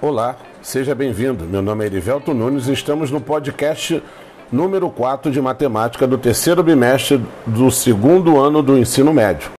Olá, seja bem-vindo. Meu nome é Erivelto Nunes e estamos no podcast número 4 de matemática do terceiro bimestre do segundo ano do ensino médio.